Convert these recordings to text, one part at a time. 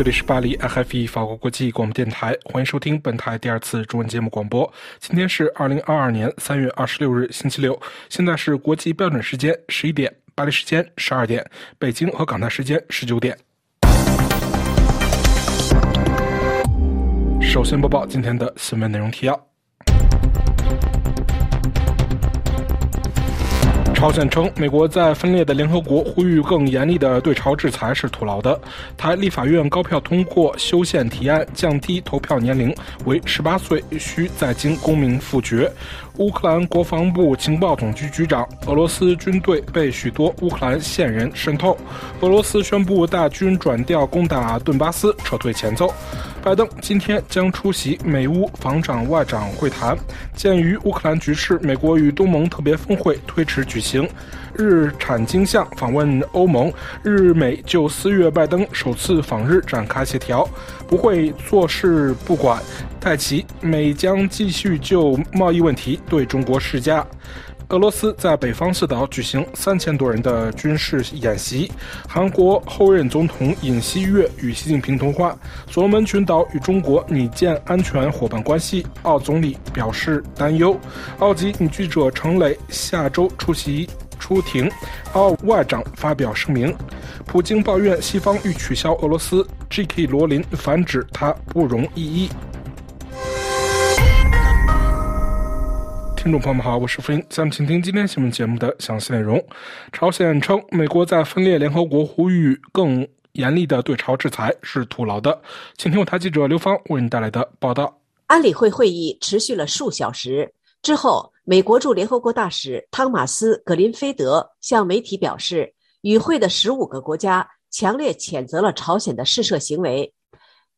这里是巴黎 FFE 法国国际广播电台，欢迎收听本台第二次中文节目广播。今天是二零二二年三月二十六日，星期六，现在是国际标准时间十一点，巴黎时间十二点，北京和港台时间十九点。首先播报今天的新闻内容提要。朝鲜称，美国在分裂的联合国呼吁更严厉的对朝制裁是徒劳的。台立法院高票通过修宪提案，降低投票年龄为十八岁，需在京公民复决。乌克兰国防部情报总局局长：俄罗斯军队被许多乌克兰线人渗透。俄罗斯宣布大军转调攻打顿巴斯，撤退前奏。拜登今天将出席美乌防长外长会谈。鉴于乌克兰局势，美国与东盟特别峰会推迟举行。日产经相访问欧盟，日美就四月拜登首次访日展开协调，不会坐视不管。泰奇，美将继续就贸易问题对中国施加。俄罗斯在北方四岛举行三千多人的军事演习。韩国后任总统尹锡悦与习近平通话。所罗门群岛与中国拟建安全伙伴关系，奥总理表示担忧。奥籍女记者程磊下周出席出庭，奥外长发表声明。普京抱怨西方欲取消俄罗斯。G.K. 罗琳反指他不容异议。听众朋友们好，我是福音，下面请听今天新闻节目的详细内容。朝鲜称，美国在分裂联合国呼吁更严厉的对朝制裁是徒劳的。请听我台记者刘芳为您带来的报道。安理会会议持续了数小时之后，美国驻联合国大使汤马斯·格林菲德向媒体表示，与会的十五个国家强烈谴责了朝鲜的试射行为。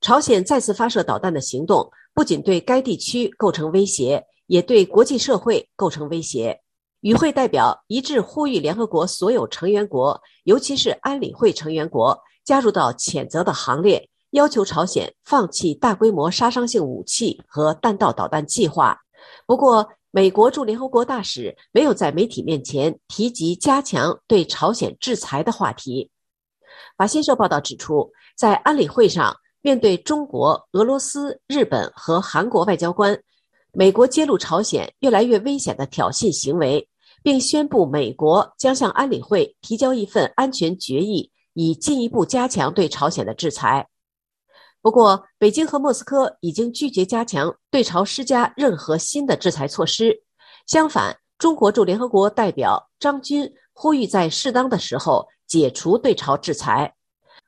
朝鲜再次发射导弹的行动不仅对该地区构成威胁。也对国际社会构成威胁。与会代表一致呼吁联合国所有成员国，尤其是安理会成员国，加入到谴责的行列，要求朝鲜放弃大规模杀伤性武器和弹道导弹计划。不过，美国驻联合国大使没有在媒体面前提及加强对朝鲜制裁的话题。法新社报道指出，在安理会上，面对中国、俄罗斯、日本和韩国外交官。美国揭露朝鲜越来越危险的挑衅行为，并宣布美国将向安理会提交一份安全决议，以进一步加强对朝鲜的制裁。不过，北京和莫斯科已经拒绝加强对朝施加任何新的制裁措施。相反，中国驻联合国代表张军呼吁在适当的时候解除对朝制裁。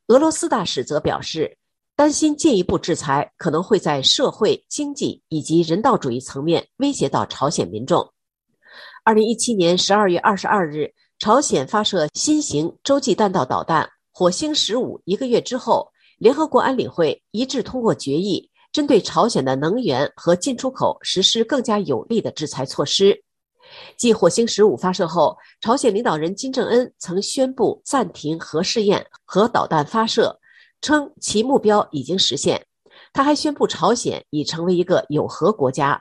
俄罗斯大使则表示。担心进一步制裁可能会在社会、经济以及人道主义层面威胁到朝鲜民众。二零一七年十二月二十二日，朝鲜发射新型洲际弹道导弹“火星十五”。一个月之后，联合国安理会一致通过决议，针对朝鲜的能源和进出口实施更加有力的制裁措施。继“火星十五”发射后，朝鲜领导人金正恩曾宣布暂停核试验和导弹发射。称其目标已经实现，他还宣布朝鲜已成为一个有核国家。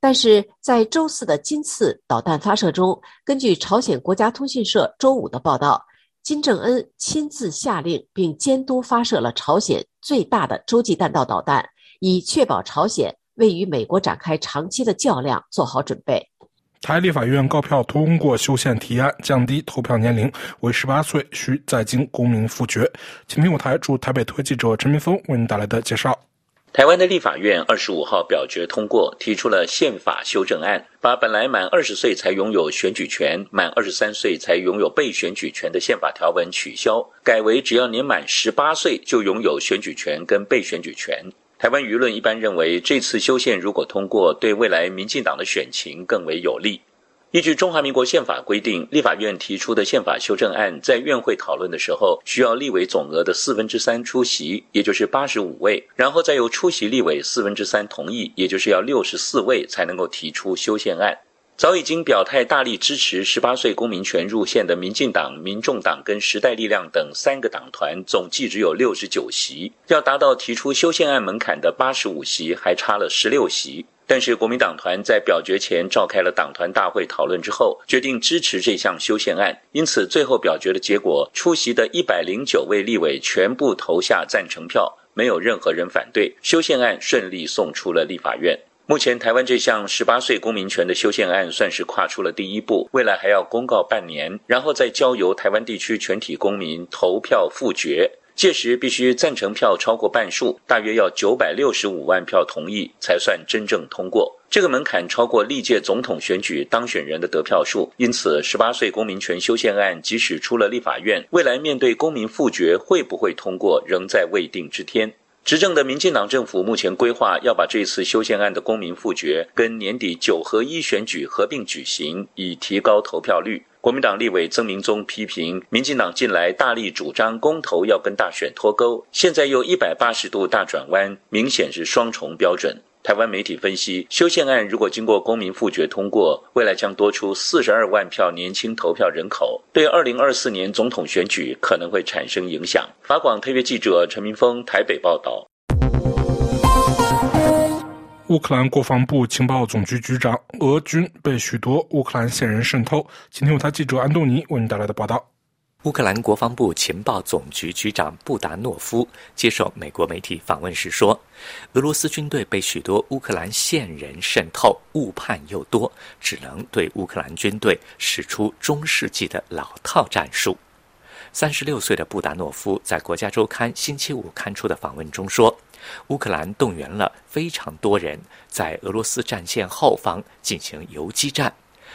但是在周四的金次导弹发射中，根据朝鲜国家通讯社周五的报道，金正恩亲自下令并监督发射了朝鲜最大的洲际弹道导弹，以确保朝鲜为与美国展开长期的较量做好准备。台立法院高票通过修宪提案，降低投票年龄为十八岁，需在京公民复决。请听我台驻台北特记者陈明峰为您带来的介绍。台湾的立法院二十五号表决通过，提出了宪法修正案，把本来满二十岁才拥有选举权、满二十三岁才拥有被选举权的宪法条文取消，改为只要年满十八岁就拥有选举权跟被选举权。台湾舆论一般认为，这次修宪如果通过，对未来民进党的选情更为有利。依据中华民国宪法规定，立法院提出的宪法修正案，在院会讨论的时候，需要立委总额的四分之三出席，也就是八十五位，然后再由出席立委四分之三同意，也就是要六十四位才能够提出修宪案。早已经表态大力支持十八岁公民权入宪的民进党、民众党跟时代力量等三个党团，总计只有六十九席，要达到提出修宪案门槛的八十五席，还差了十六席。但是国民党团在表决前召开了党团大会讨论之后，决定支持这项修宪案。因此，最后表决的结果，出席的一百零九位立委全部投下赞成票，没有任何人反对，修宪案顺利送出了立法院。目前，台湾这项十八岁公民权的修宪案算是跨出了第一步，未来还要公告半年，然后再交由台湾地区全体公民投票复决。届时必须赞成票超过半数，大约要九百六十五万票同意才算真正通过。这个门槛超过历届总统选举当选人的得票数，因此十八岁公民权修宪案即使出了立法院，未来面对公民复决会不会通过，仍在未定之天。执政的民进党政府目前规划要把这次修宪案的公民复决跟年底九合一选举合并举行，以提高投票率。国民党立委曾明宗批评民进党近来大力主张公投要跟大选脱钩，现在又一百八十度大转弯，明显是双重标准。台湾媒体分析，修宪案如果经过公民复决通过，未来将多出四十二万票年轻投票人口，对二零二四年总统选举可能会产生影响。法广特约记者陈明峰台北报道。乌克兰国防部情报总局局长，俄军被许多乌克兰线人渗透。今天，由他记者安东尼为您带来的报道。乌克兰国防部情报总局局长布达诺夫接受美国媒体访问时说：“俄罗斯军队被许多乌克兰线人渗透，误判又多，只能对乌克兰军队使出中世纪的老套战术。”三十六岁的布达诺夫在《国家周刊》星期五刊出的访问中说：“乌克兰动员了非常多人在俄罗斯战线后方进行游击战。”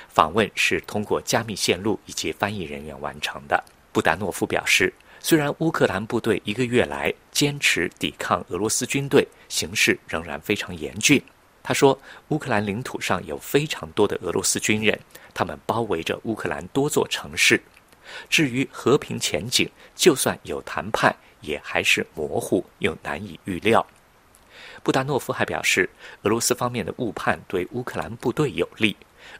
访问是通过加密线路以及翻译人员完成的。布达诺夫表示，虽然乌克兰部队一个月来坚持抵抗俄罗斯军队，形势仍然非常严峻。他说，乌克兰领土上有非常多的俄罗斯军人，他们包围着乌克兰多座城市。至于和平前景，就算有谈判，也还是模糊又难以预料。布达诺夫还表示，俄罗斯方面的误判对乌克兰部队有利，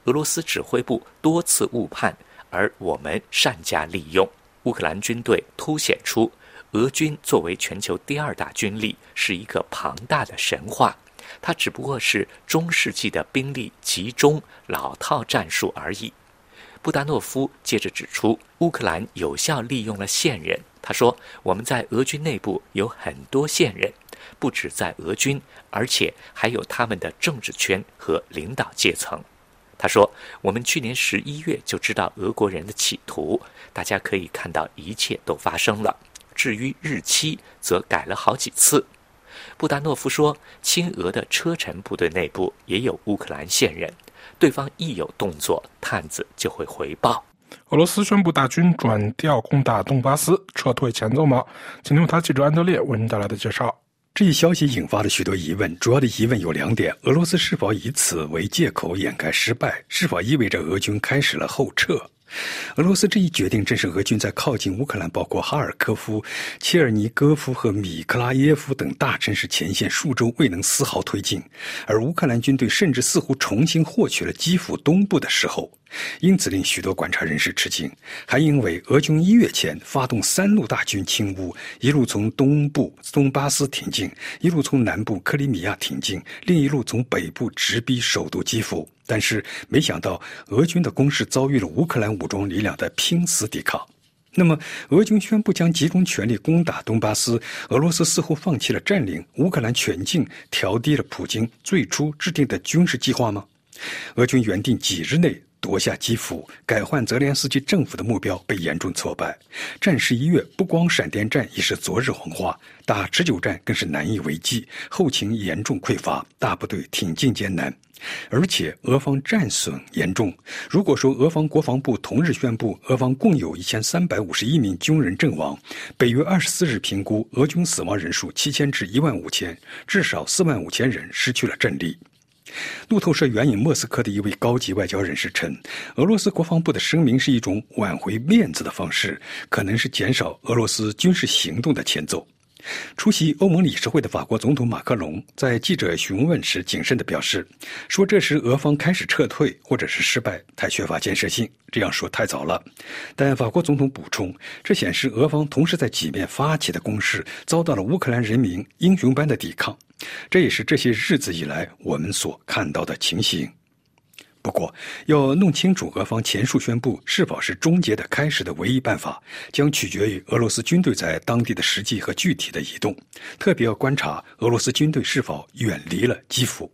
俄罗斯指挥部多次误判，而我们善加利用。乌克兰军队凸显出，俄军作为全球第二大军力，是一个庞大的神话。它只不过是中世纪的兵力集中老套战术而已。布达诺夫接着指出，乌克兰有效利用了线人。他说：“我们在俄军内部有很多线人，不止在俄军，而且还有他们的政治圈和领导阶层。”他说：“我们去年十一月就知道俄国人的企图，大家可以看到一切都发生了。至于日期，则改了好几次。”布达诺夫说：“亲俄的车臣部队内部也有乌克兰线人，对方一有动作，探子就会回报。”俄罗斯宣布大军转调攻打东巴斯，撤退前奏吗？请听他记者安德烈为您带来的介绍。这一消息引发了许多疑问，主要的疑问有两点：俄罗斯是否以此为借口掩盖失败？是否意味着俄军开始了后撤？俄罗斯这一决定正是俄军在靠近乌克兰，包括哈尔科夫、切尔尼戈夫和米克拉耶夫等大城市前线数周未能丝毫推进，而乌克兰军队甚至似乎重新获取了基辅东部的时候。因此令许多观察人士吃惊，还因为俄军一月前发动三路大军侵乌，一路从东部东巴斯挺进，一路从南部克里米亚挺进，另一路从北部直逼首都基辅。但是没想到，俄军的攻势遭遇了乌克兰武装力量的拼死抵抗。那么，俄军宣布将集中全力攻打东巴斯，俄罗斯似乎放弃了占领乌克兰全境，调低了普京最初制定的军事计划吗？俄军原定几日内。夺下基辅，改换泽连斯基政府的目标被严重挫败。战事一月，不光闪电战已是昨日黄花，打持久战更是难以为继，后勤严重匮乏，大部队挺进艰难，而且俄方战损严重。如果说俄方国防部同日宣布俄方共有一千三百五十一名军人阵亡，北约二十四日评估俄军死亡人数七千至一万五千，至少四万五千人失去了阵地。路透社援引莫斯科的一位高级外交人士称，俄罗斯国防部的声明是一种挽回面子的方式，可能是减少俄罗斯军事行动的前奏。出席欧盟理事会的法国总统马克龙在记者询问时谨慎地表示，说这时俄方开始撤退或者是失败太缺乏建设性，这样说太早了。但法国总统补充，这显示俄方同时在几面发起的攻势遭到了乌克兰人民英雄般的抵抗，这也是这些日子以来我们所看到的情形。不过，要弄清楚俄方前述宣布是否是终结的开始的唯一办法，将取决于俄罗斯军队在当地的实际和具体的移动，特别要观察俄罗斯军队是否远离了基辅。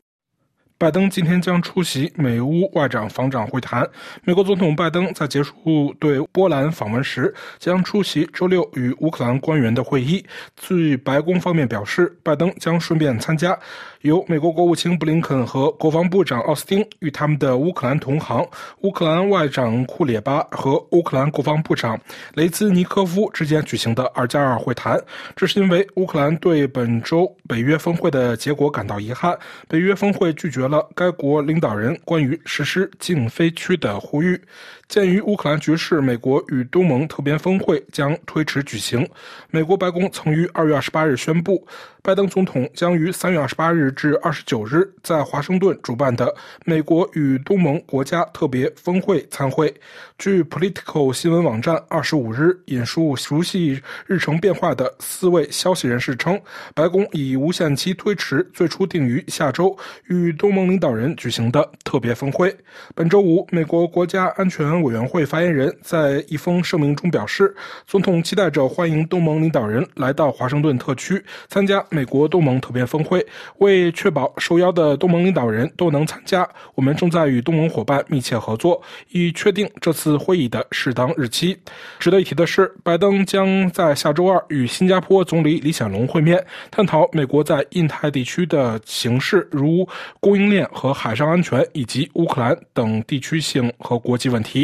拜登今天将出席美乌外长防长会谈。美国总统拜登在结束对波兰访问时，将出席周六与乌克兰官员的会议。据白宫方面表示，拜登将顺便参加。由美国国务卿布林肯和国防部长奥斯汀与他们的乌克兰同行乌克兰外长库列巴和乌克兰国防部长雷兹尼科夫之间举行的二加二会谈，这是因为乌克兰对本周北约峰会的结果感到遗憾。北约峰会拒绝了该国领导人关于实施禁飞区的呼吁。鉴于乌克兰局势，美国与东盟特别峰会将推迟举行。美国白宫曾于二月二十八日宣布，拜登总统将于三月二十八日至二十九日在华盛顿主办的美国与东盟国家特别峰会参会。据 Political 新闻网站二十五日引述熟悉日程变化的四位消息人士称，白宫已无限期推迟最初定于下周与东盟领导人举行的特别峰会。本周五，美国国家安全。委员会发言人在一封声明中表示，总统期待着欢迎东盟领导人来到华盛顿特区参加美国东盟特别峰会。为确保受邀的东盟领导人都能参加，我们正在与东盟伙伴密切合作，以确定这次会议的适当日期。值得一提的是，拜登将在下周二与新加坡总理李显龙会面，探讨美国在印太地区的形势，如供应链和海上安全，以及乌克兰等地区性和国际问题。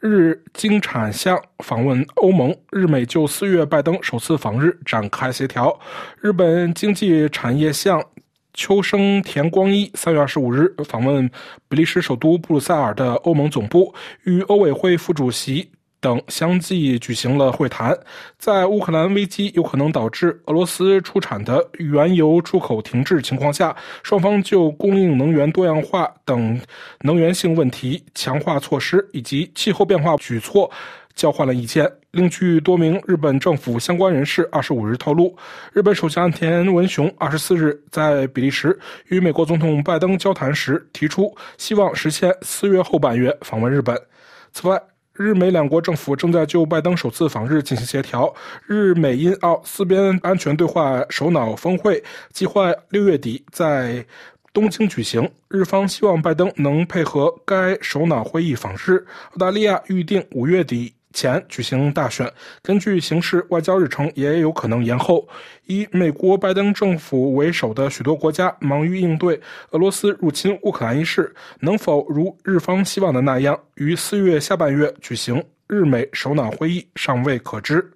日经产相访问欧盟，日美就四月拜登首次访日展开协调。日本经济产业相秋生田光一三月二十五日访问比利时首都布鲁塞尔的欧盟总部，与欧委会副主席。等相继举行了会谈，在乌克兰危机有可能导致俄罗斯出产的原油出口停滞情况下，双方就供应能源多样化等能源性问题、强化措施以及气候变化举措交换了意见。另据多名日本政府相关人士二十五日透露，日本首相田文雄二十四日在比利时与美国总统拜登交谈时提出，希望实现四月后半月访问日本。此外，日美两国政府正在就拜登首次访日进行协调。日美英澳四边安全对话首脑峰会计划六月底在东京举行，日方希望拜登能配合该首脑会议访日。澳大利亚预定五月底。前举行大选，根据形势，外交日程也有可能延后。以美国拜登政府为首的许多国家忙于应对俄罗斯入侵乌克兰一事，能否如日方希望的那样，于四月下半月举行日美首脑会议，尚未可知。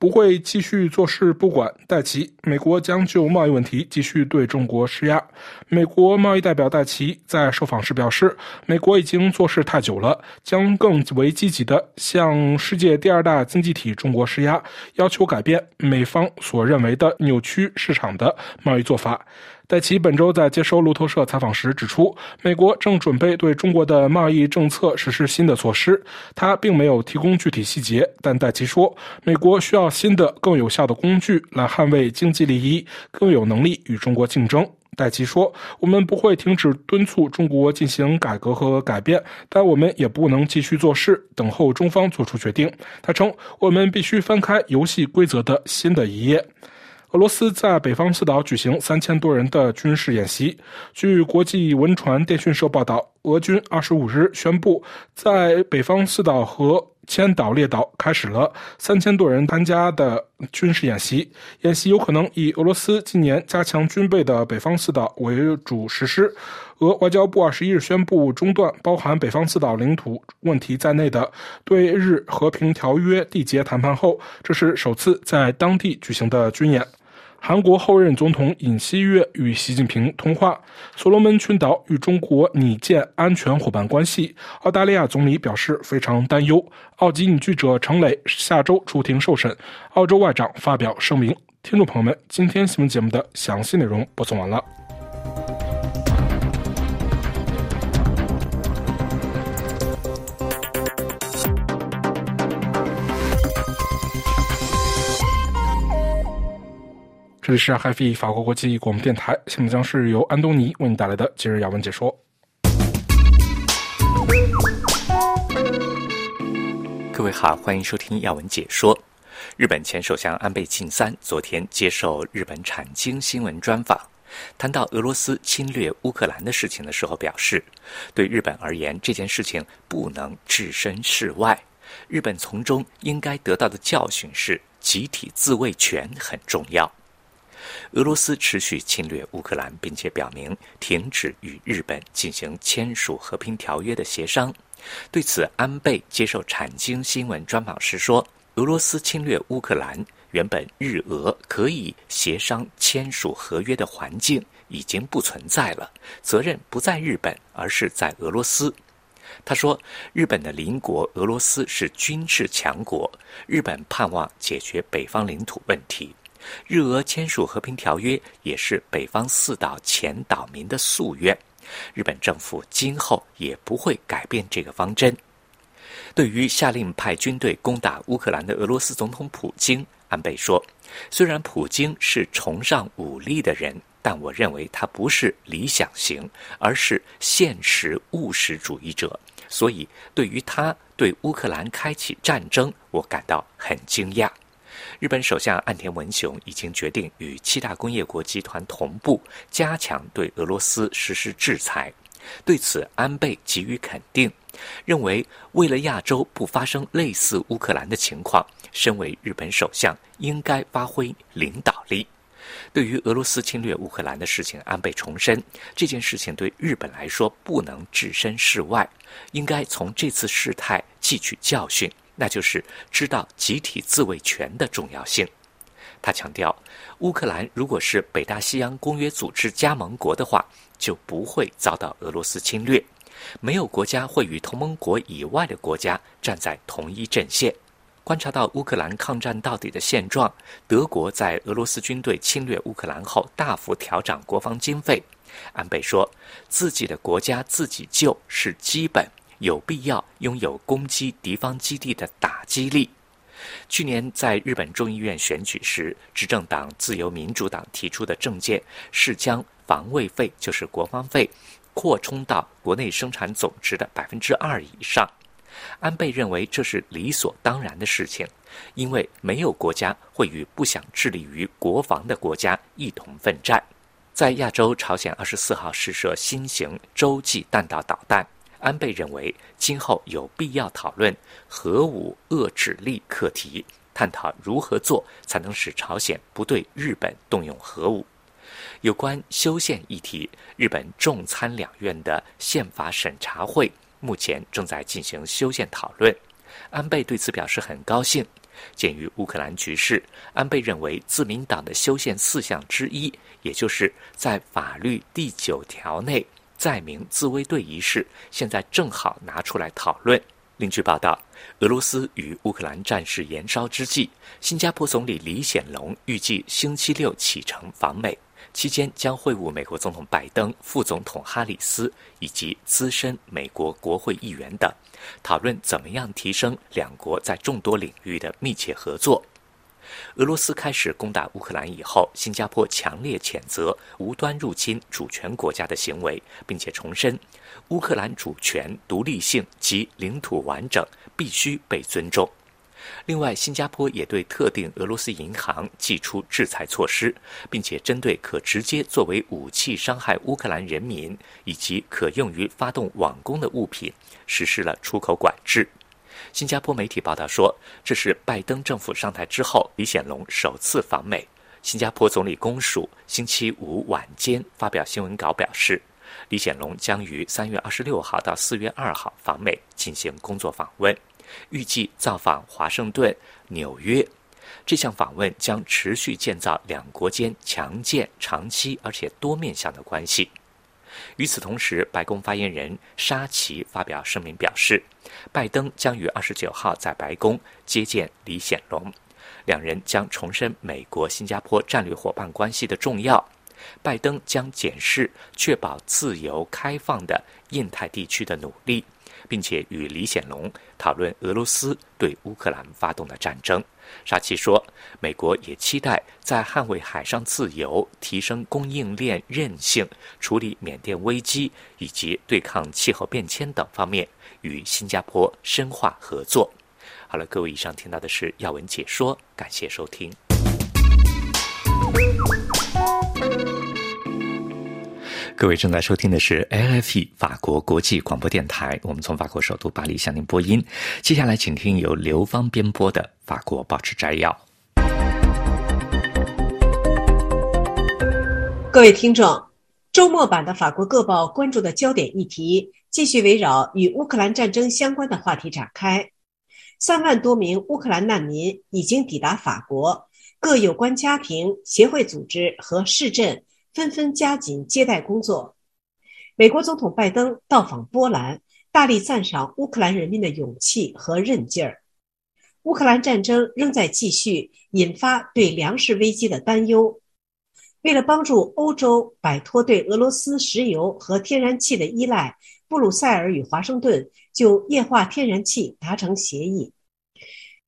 不会继续坐视不管。戴奇，美国将就贸易问题继续对中国施压。美国贸易代表戴奇在受访时表示，美国已经做事太久了，将更为积极地向世界第二大经济体中国施压，要求改变美方所认为的扭曲市场的贸易做法。戴奇本周在接受路透社采访时指出，美国正准备对中国的贸易政策实施新的措施。他并没有提供具体细节，但戴奇说，美国需要新的、更有效的工具来捍卫经济利益，更有能力与中国竞争。戴奇说：“我们不会停止敦促中国进行改革和改变，但我们也不能继续做事，等候中方做出决定。”他称：“我们必须翻开游戏规则的新的一页。”俄罗斯在北方四岛举行三千多人的军事演习。据国际文传电讯社报道，俄军二十五日宣布，在北方四岛和千岛列岛开始了三千多人参加的军事演习。演习有可能以俄罗斯近年加强军备的北方四岛为主实施。俄外交部二十一日宣布中断包含北方四岛领土问题在内的对日和平条约缔结谈判后，这是首次在当地举行的军演。韩国后任总统尹锡悦与习近平通话。所罗门群岛与中国拟建安全伙伴关系。澳大利亚总理表示非常担忧。澳籍女记者程磊下周出庭受审。澳洲外长发表声明，听众朋友们，今天新闻节目的详细内容播送完了。这里是海飞法国国际广播电台，下面将是由安东尼为你带来的今日要闻解说。各位好，欢迎收听要闻解说。日本前首相安倍晋三昨天接受日本产经新闻专访，谈到俄罗斯侵略乌克兰的事情的时候，表示，对日本而言，这件事情不能置身事外。日本从中应该得到的教训是，集体自卫权很重要。俄罗斯持续侵略乌克兰，并且表明停止与日本进行签署和平条约的协商。对此，安倍接受产经新闻专访时说：“俄罗斯侵略乌克兰，原本日俄可以协商签署合约的环境已经不存在了，责任不在日本，而是在俄罗斯。”他说：“日本的邻国俄罗斯是军事强国，日本盼望解决北方领土问题。”日俄签署和平条约也是北方四岛前岛民的夙愿，日本政府今后也不会改变这个方针。对于下令派军队攻打乌克兰的俄罗斯总统普京，安倍说：“虽然普京是崇尚武力的人，但我认为他不是理想型，而是现实务实主义者。所以，对于他对乌克兰开启战争，我感到很惊讶。”日本首相岸田文雄已经决定与七大工业国集团同步加强对俄罗斯实施制裁。对此，安倍给予肯定，认为为了亚洲不发生类似乌克兰的情况，身为日本首相应该发挥领导力。对于俄罗斯侵略乌克兰的事情，安倍重申，这件事情对日本来说不能置身事外，应该从这次事态汲取教训。那就是知道集体自卫权的重要性。他强调，乌克兰如果是北大西洋公约组织加盟国的话，就不会遭到俄罗斯侵略。没有国家会与同盟国以外的国家站在同一阵线。观察到乌克兰抗战到底的现状，德国在俄罗斯军队侵略乌克兰后大幅调整国防经费。安倍说自己的国家自己救是基本。有必要拥有攻击敌方基地的打击力。去年在日本众议院选举时，执政党自由民主党提出的政见是将防卫费，就是国防费，扩充到国内生产总值的百分之二以上。安倍认为这是理所当然的事情，因为没有国家会与不想致力于国防的国家一同奋战。在亚洲，朝鲜二十四号试射新型洲际弹道导弹。安倍认为，今后有必要讨论核武遏制力课题，探讨如何做才能使朝鲜不对日本动用核武。有关修宪议题，日本众参两院的宪法审查会目前正在进行修宪讨论。安倍对此表示很高兴。鉴于乌克兰局势，安倍认为自民党的修宪四项之一，也就是在法律第九条内。载明自卫队一事，现在正好拿出来讨论。另据报道，俄罗斯与乌克兰战事延烧之际，新加坡总理李显龙预计星期六启程访美，期间将会晤美国总统拜登、副总统哈里斯以及资深美国国会议员等，讨论怎么样提升两国在众多领域的密切合作。俄罗斯开始攻打乌克兰以后，新加坡强烈谴责无端入侵主权国家的行为，并且重申乌克兰主权、独立性及领土完整必须被尊重。另外，新加坡也对特定俄罗斯银行寄出制裁措施，并且针对可直接作为武器伤害乌克兰人民以及可用于发动网攻的物品实施了出口管制。新加坡媒体报道说，这是拜登政府上台之后，李显龙首次访美。新加坡总理公署星期五晚间发表新闻稿表示，李显龙将于三月二十六号到四月二号访美进行工作访问，预计造访华盛顿、纽约。这项访问将持续建造两国间强健、长期而且多面向的关系。与此同时，白宫发言人沙奇发表声明表示，拜登将于二十九号在白宫接见李显龙，两人将重申美国新加坡战略伙伴关系的重要。拜登将检视确保自由开放的印太地区的努力。并且与李显龙讨论俄罗斯对乌克兰发动的战争。沙奇说，美国也期待在捍卫海上自由、提升供应链韧性、处理缅甸危机以及对抗气候变迁等方面与新加坡深化合作。好了，各位，以上听到的是要闻解说，感谢收听。各位正在收听的是 LFE 法国国际广播电台，我们从法国首都巴黎向您播音。接下来，请听由刘芳编播的法国报纸摘要。各位听众，周末版的法国各报关注的焦点议题继续围绕与乌克兰战争相关的话题展开。三万多名乌克兰难民已经抵达法国，各有关家庭、协会组织和市镇。纷纷加紧接待工作。美国总统拜登到访波兰，大力赞赏乌克兰人民的勇气和韧劲儿。乌克兰战争仍在继续，引发对粮食危机的担忧。为了帮助欧洲摆脱对俄罗斯石油和天然气的依赖，布鲁塞尔与华盛顿就液化天然气达成协议。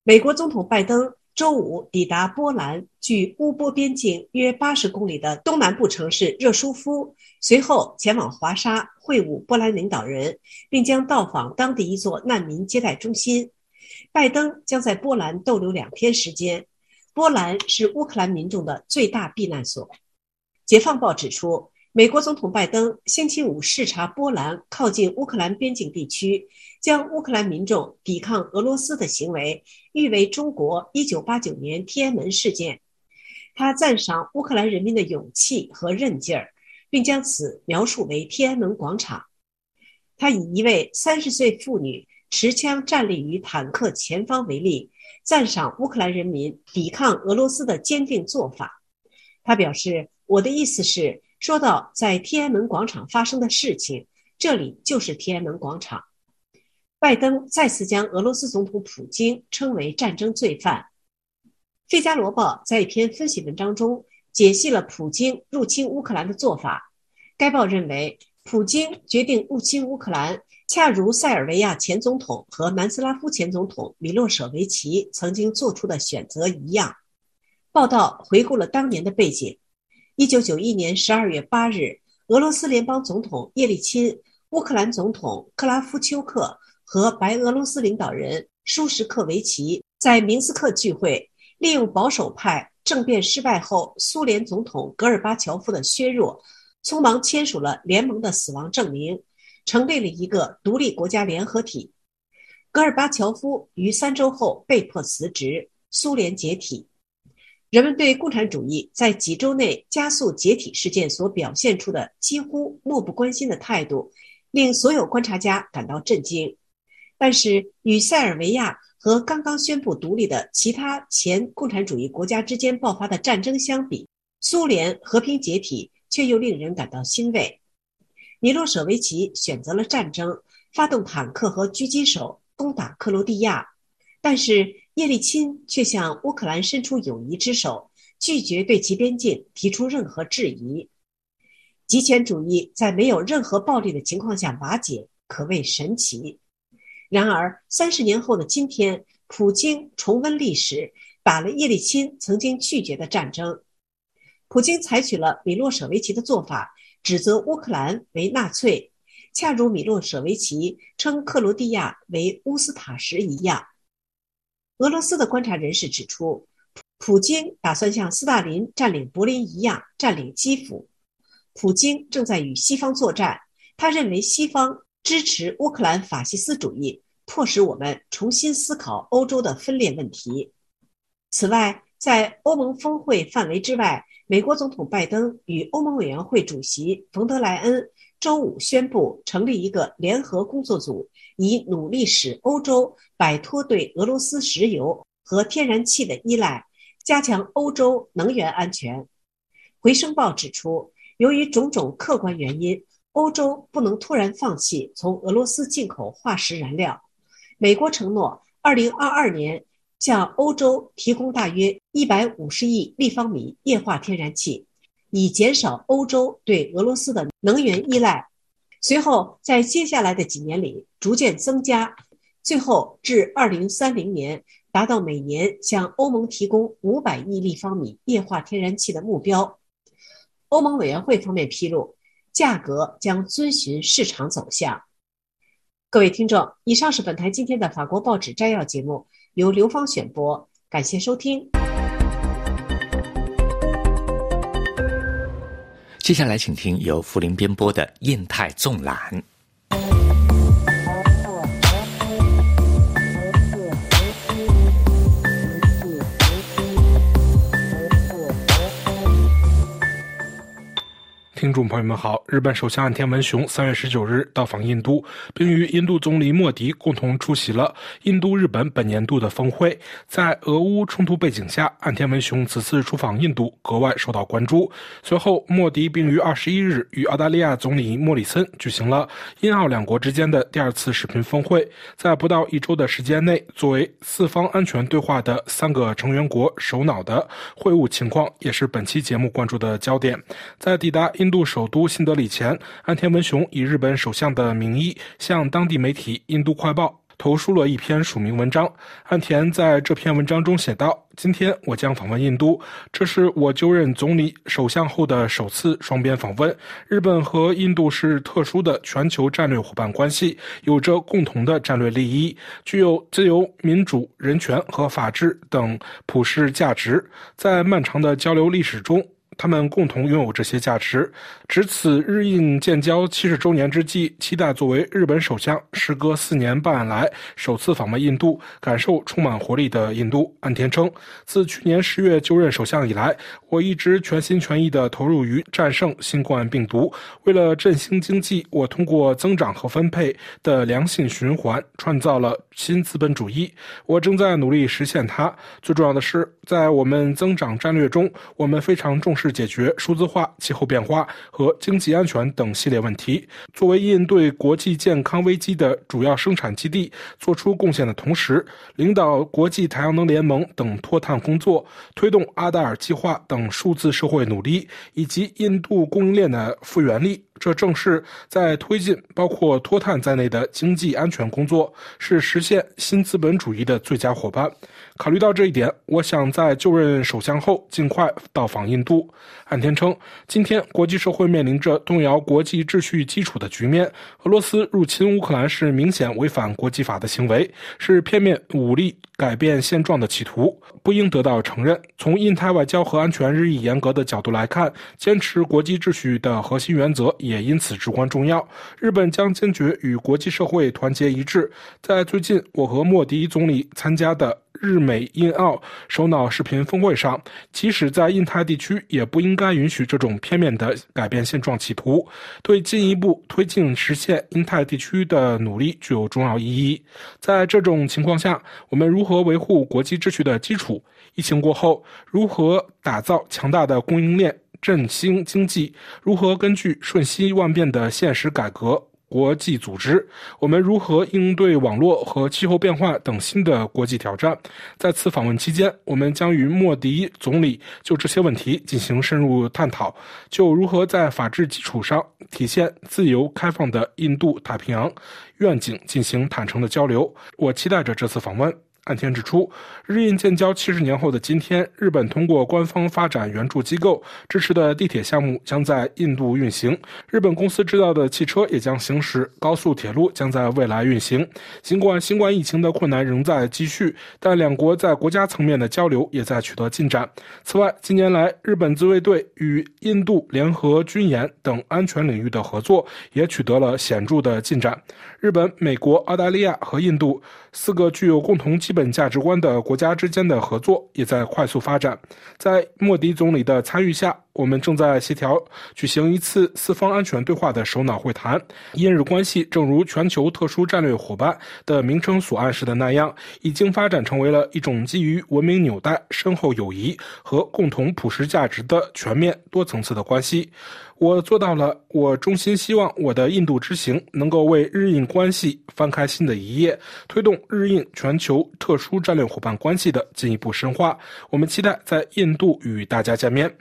美国总统拜登。周五抵达波兰，距乌波边境约八十公里的东南部城市热舒夫，随后前往华沙会晤波兰领导人，并将到访当地一座难民接待中心。拜登将在波兰逗留两天时间。波兰是乌克兰民众的最大避难所。解放报指出。美国总统拜登星期五视察波兰靠近乌克兰边境地区，将乌克兰民众抵抗俄罗斯的行为誉为中国1989年天安门事件。他赞赏乌克兰人民的勇气和韧劲儿，并将此描述为天安门广场。他以一位30岁妇女持枪站立于坦克前方为例，赞赏乌克兰人民抵抗俄罗斯的坚定做法。他表示：“我的意思是。”说到在天安门广场发生的事情，这里就是天安门广场。拜登再次将俄罗斯总统普京称为战争罪犯。《费加罗报》在一篇分析文章中解析了普京入侵乌克兰的做法。该报认为，普京决定入侵乌克兰，恰如塞尔维亚前总统和南斯拉夫前总统米洛舍维奇曾经做出的选择一样。报道回顾了当年的背景。一九九一年十二月八日，俄罗斯联邦总统叶利钦、乌克兰总统克拉夫丘克和白俄罗斯领导人舒什克维奇在明斯克聚会，利用保守派政变失败后苏联总统戈尔巴乔夫的削弱，匆忙签署了联盟的死亡证明，成立了一个独立国家联合体。戈尔巴乔夫于三周后被迫辞职，苏联解体。人们对共产主义在几周内加速解体事件所表现出的几乎漠不关心的态度，令所有观察家感到震惊。但是，与塞尔维亚和刚刚宣布独立的其他前共产主义国家之间爆发的战争相比，苏联和平解体却又令人感到欣慰。米洛舍维奇选择了战争，发动坦克和狙击手攻打克罗地亚，但是。叶利钦却向乌克兰伸出友谊之手，拒绝对其边境提出任何质疑。极权主义在没有任何暴力的情况下瓦解，可谓神奇。然而，三十年后的今天，普京重温历史，打了叶利钦曾经拒绝的战争。普京采取了米洛舍维奇的做法，指责乌克兰为纳粹，恰如米洛舍维奇称克罗地亚为乌斯塔什一样。俄罗斯的观察人士指出，普京打算像斯大林占领柏林一样占领基辅。普京正在与西方作战，他认为西方支持乌克兰法西斯主义，迫使我们重新思考欧洲的分裂问题。此外，在欧盟峰会范围之外，美国总统拜登与欧盟委员会主席冯德莱恩周五宣布成立一个联合工作组。以努力使欧洲摆脱对俄罗斯石油和天然气的依赖，加强欧洲能源安全。回声报指出，由于种种客观原因，欧洲不能突然放弃从俄罗斯进口化石燃料。美国承诺，二零二二年向欧洲提供大约一百五十亿立方米液化天然气，以减少欧洲对俄罗斯的能源依赖。随后，在接下来的几年里逐渐增加，最后至二零三零年达到每年向欧盟提供五百亿立方米液化天然气的目标。欧盟委员会方面披露，价格将遵循市场走向。各位听众，以上是本台今天的法国报纸摘要节目，由刘芳选播，感谢收听。接下来，请听由福林编播的《印太纵览》。听众朋友们好，日本首相岸田文雄三月十九日到访印度，并与印度总理莫迪共同出席了印度日本本年度的峰会。在俄乌冲突背景下，岸田文雄此次出访印度格外受到关注。随后，莫迪并于二十一日与澳大利亚总理莫里森举行了印澳两国之间的第二次视频峰会。在不到一周的时间内，作为四方安全对话的三个成员国首脑的会晤情况，也是本期节目关注的焦点。在抵达印。度首都新德里前，岸田文雄以日本首相的名义向当地媒体《印度快报》投书了一篇署名文章。岸田在这篇文章中写道：“今天我将访问印度，这是我就任总理、首相后的首次双边访问。日本和印度是特殊的全球战略伙伴关系，有着共同的战略利益，具有自由、民主、人权和法治等普世价值。在漫长的交流历史中。”他们共同拥有这些价值。值此日印建交七十周年之际，期待作为日本首相时隔四年半来首次访问印度，感受充满活力的印度。岸田称，自去年十月就任首相以来，我一直全心全意地投入于战胜新冠病毒。为了振兴经济，我通过增长和分配的良性循环，创造了新资本主义。我正在努力实现它。最重要的是，在我们增长战略中，我们非常重视。是解决数字化、气候变化和经济安全等系列问题。作为应对国际健康危机的主要生产基地，做出贡献的同时，领导国际太阳能联盟等脱碳工作，推动阿达尔计划等数字社会努力，以及印度供应链的复原力。这正是在推进包括脱碳在内的经济安全工作，是实现新资本主义的最佳伙伴。考虑到这一点，我想在就任首相后尽快到访印度。岸田称，今天国际社会面临着动摇国际秩序基础的局面，俄罗斯入侵乌克兰是明显违反国际法的行为，是片面武力改变现状的企图，不应得到承认。从印太外交和安全日益严格的角度来看，坚持国际秩序的核心原则也。因此至关重要。日本将坚决与国际社会团结一致。在最近，我和莫迪总理参加的日美印澳首脑视频峰会上，即使在印太地区，也不应该允许这种片面的改变现状企图，对进一步推进实现印太地区的努力具有重要意义。在这种情况下，我们如何维护国际秩序的基础？疫情过后，如何打造强大的供应链？振兴经济如何根据瞬息万变的现实改革国际组织？我们如何应对网络和气候变化等新的国际挑战？在此访问期间，我们将与莫迪总理就这些问题进行深入探讨，就如何在法治基础上体现自由开放的印度太平洋愿景进行坦诚的交流。我期待着这次访问。岸田指出，日印建交七十年后的今天，日本通过官方发展援助机构支持的地铁项目将在印度运行，日本公司制造的汽车也将行驶，高速铁路将在未来运行。尽管新冠疫情的困难仍在继续，但两国在国家层面的交流也在取得进展。此外，近年来，日本自卫队与印度联合军演等安全领域的合作也取得了显著的进展。日本、美国、澳大利亚和印度四个具有共同基本价值观的国家之间的合作也在快速发展。在莫迪总理的参与下，我们正在协调举行一次四方安全对话的首脑会谈。印日关系正如全球特殊战略伙伴的名称所暗示的那样，已经发展成为了一种基于文明纽带、深厚友谊和共同普世价值的全面多层次的关系。我做到了。我衷心希望我的印度之行能够为日印关系翻开新的一页，推动日印全球特殊战略伙伴关系的进一步深化。我们期待在印度与大家见面。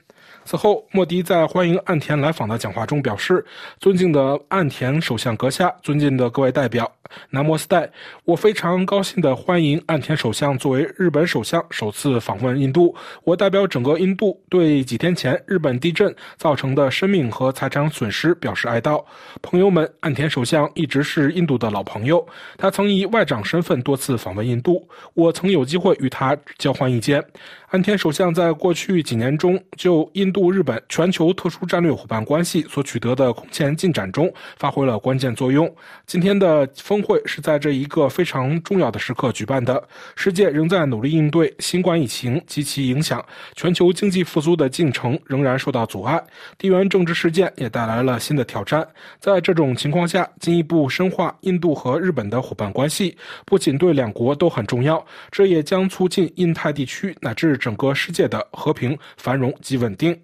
此后，莫迪在欢迎岸田来访的讲话中表示：“尊敬的岸田首相阁下，尊敬的各位代表，南摩斯代，我非常高兴地欢迎岸田首相作为日本首相首次访问印度。我代表整个印度对几天前日本地震造成的生命和财产损失表示哀悼。朋友们，岸田首相一直是印度的老朋友，他曾以外长身份多次访问印度，我曾有机会与他交换意见。”岸田首相在过去几年中就印度日本全球特殊战略伙伴关系所取得的空前进展中发挥了关键作用。今天的峰会是在这一个非常重要的时刻举办的。世界仍在努力应对新冠疫情及其影响，全球经济复苏的进程仍然受到阻碍，地缘政治事件也带来了新的挑战。在这种情况下，进一步深化印度和日本的伙伴关系，不仅对两国都很重要，这也将促进印太地区乃至。整个世界的和平、繁荣及稳定，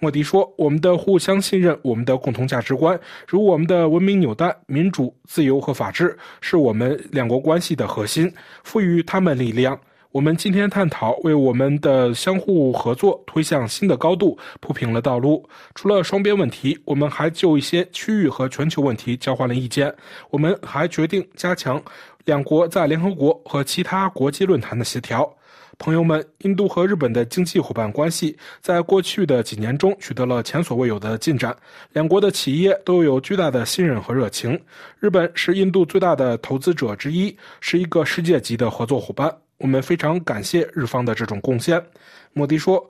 莫迪说：“我们的互相信任，我们的共同价值观，如我们的文明纽带、民主、自由和法治，是我们两国关系的核心，赋予他们力量。我们今天探讨，为我们的相互合作推向新的高度铺平了道路。除了双边问题，我们还就一些区域和全球问题交换了意见。我们还决定加强两国在联合国和其他国际论坛的协调。”朋友们，印度和日本的经济伙伴关系在过去的几年中取得了前所未有的进展，两国的企业都有巨大的信任和热情。日本是印度最大的投资者之一，是一个世界级的合作伙伴。我们非常感谢日方的这种贡献。莫迪说。